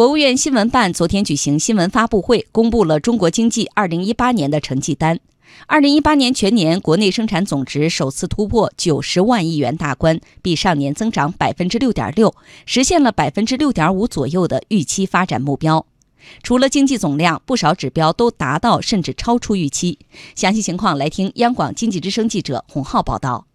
国务院新闻办昨天举行新闻发布会，公布了中国经济2018年的成绩单。2018年全年国内生产总值首次突破90万亿元大关，比上年增长6.6%，实现了6.5%左右的预期发展目标。除了经济总量，不少指标都达到甚至超出预期。详细情况来听央广经济之声记者洪浩报道。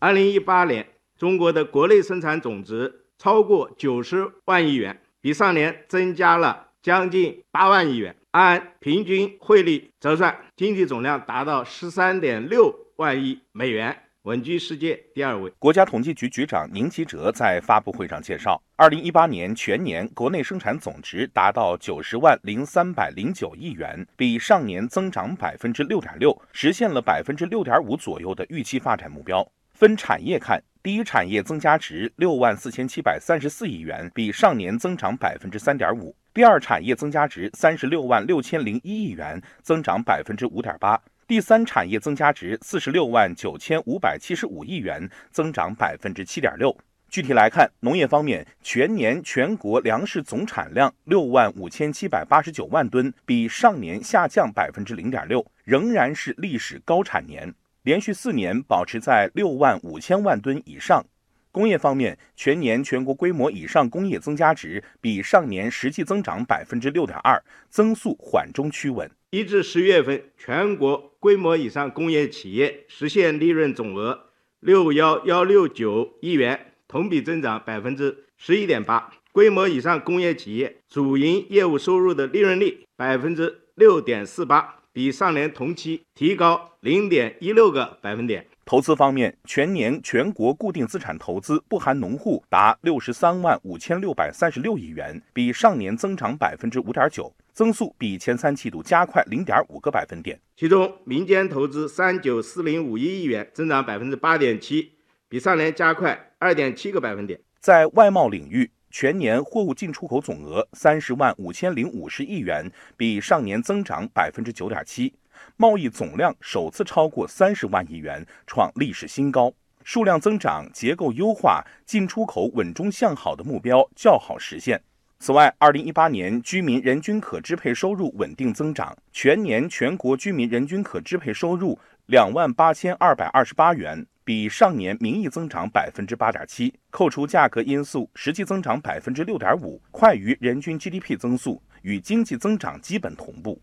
2018年，中国的国内生产总值超过90万亿元。比上年增加了将近八万亿元，按平均汇率折算，经济总量达到十三点六万亿美元，稳居世界第二位。国家统计局局长宁吉喆在发布会上介绍，二零一八年全年国内生产总值达到九十万零三百零九亿元，比上年增长百分之六点六，实现了百分之六点五左右的预期发展目标。分产业看。第一产业增加值六万四千七百三十四亿元，比上年增长百分之三点五。第二产业增加值三十六万六千零一亿元，增长百分之五点八。第三产业增加值四十六万九千五百七十五亿元，增长百分之七点六。具体来看，农业方面，全年全国粮食总产量六万五千七百八十九万吨，比上年下降百分之零点六，仍然是历史高产年。连续四年保持在六万五千万吨以上。工业方面，全年全国规模以上工业增加值比上年实际增长百分之六点二，增速缓中趋稳。一至十月份，全国规模以上工业企业实现利润总额六幺幺六九亿元，同比增长百分之十一点八。规模以上工业企业主营业务收入的利润率百分之六点四八。比上年同期提高零点一六个百分点。投资方面，全年全国固定资产投资不含农户达六十三万五千六百三十六亿元，比上年增长百分之五点九，增速比前三季度加快零点五个百分点。其中，民间投资三九四零五一亿元，增长百分之八点七，比上年加快二点七个百分点。在外贸领域。全年货物进出口总额三十万五千零五十亿元，比上年增长百分之九点七，贸易总量首次超过三十万亿元，创历史新高。数量增长、结构优化、进出口稳中向好的目标较好实现。此外，二零一八年居民人均可支配收入稳定增长，全年全国居民人均可支配收入两万八千二百二十八元。比上年名义增长百分之八点七，扣除价格因素，实际增长百分之六点五，快于人均 GDP 增速，与经济增长基本同步。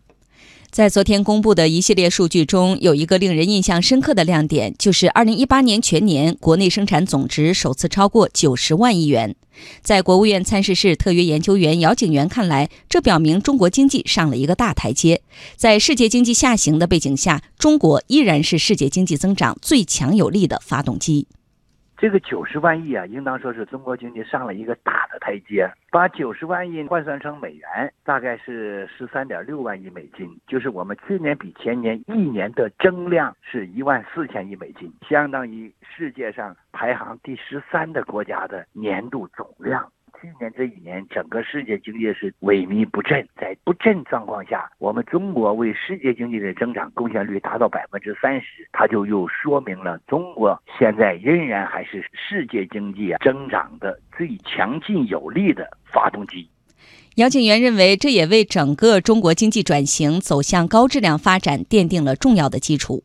在昨天公布的一系列数据中，有一个令人印象深刻的亮点，就是2018年全年国内生产总值首次超过90万亿元。在国务院参事室特约研究员姚景元看来，这表明中国经济上了一个大台阶。在世界经济下行的背景下，中国依然是世界经济增长最强有力的发动机。这个九十万亿啊，应当说是中国经济上了一个大的台阶。把九十万亿换算成美元，大概是十三点六万亿美金，就是我们去年比前年一年的增量是一万四千亿美金，相当于世界上排行第十三的国家的年度总量。去年这一年，整个世界经济是萎靡不振，在不振状况下，我们中国为世界经济的增长贡献率达到百分之三十，它就又说明了中国现在仍然还是世界经济增长的最强劲有力的发动机。姚景元认为，这也为整个中国经济转型走向高质量发展奠定了重要的基础。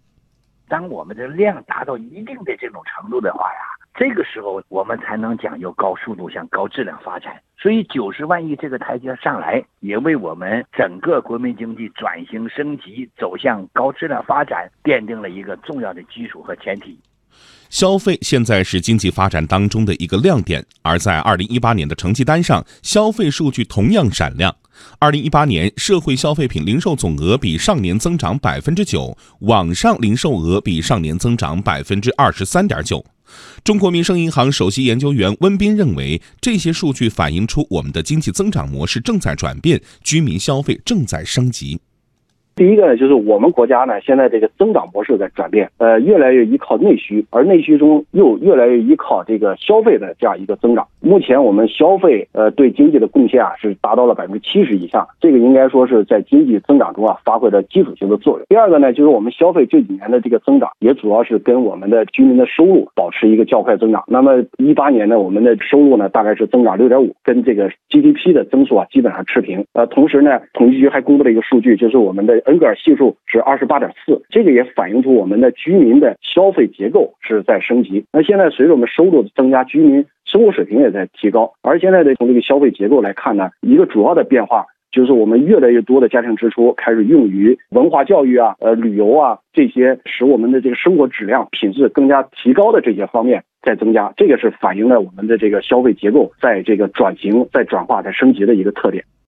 当我们的量达到一定的这种程度的话呀。这个时候，我们才能讲究高速度向高质量发展。所以，九十万亿这个台阶上来，也为我们整个国民经济转型升级、走向高质量发展奠定了一个重要的基础和前提。消费现在是经济发展当中的一个亮点，而在二零一八年的成绩单上，消费数据同样闪亮。二零一八年社会消费品零售总额比上年增长百分之九，网上零售额比上年增长百分之二十三点九。中国民生银行首席研究员温彬认为，这些数据反映出我们的经济增长模式正在转变，居民消费正在升级。第一个呢，就是我们国家呢现在这个增长模式在转变，呃，越来越依靠内需，而内需中又越来越依靠这个消费的这样一个增长。目前我们消费呃对经济的贡献啊是达到了百分之七十以上，这个应该说是在经济增长中啊发挥了基础性的作用。第二个呢，就是我们消费这几年的这个增长也主要是跟我们的居民的收入保持一个较快增长。那么一八年呢，我们的收入呢大概是增长六点五，跟这个 GDP 的增速啊基本上持平。呃，同时呢，统计局还公布了一个数据，就是我们的恩格尔系数是二十八点四，这个也反映出我们的居民的消费结构是在升级。那现在随着我们收入的增加，居民生活水平也在提高。而现在的从这个消费结构来看呢，一个主要的变化就是我们越来越多的家庭支出开始用于文化教育啊、呃旅游啊这些使我们的这个生活质量品质更加提高的这些方面在增加。这个是反映了我们的这个消费结构在这个转型、在转化、在升级的一个特点。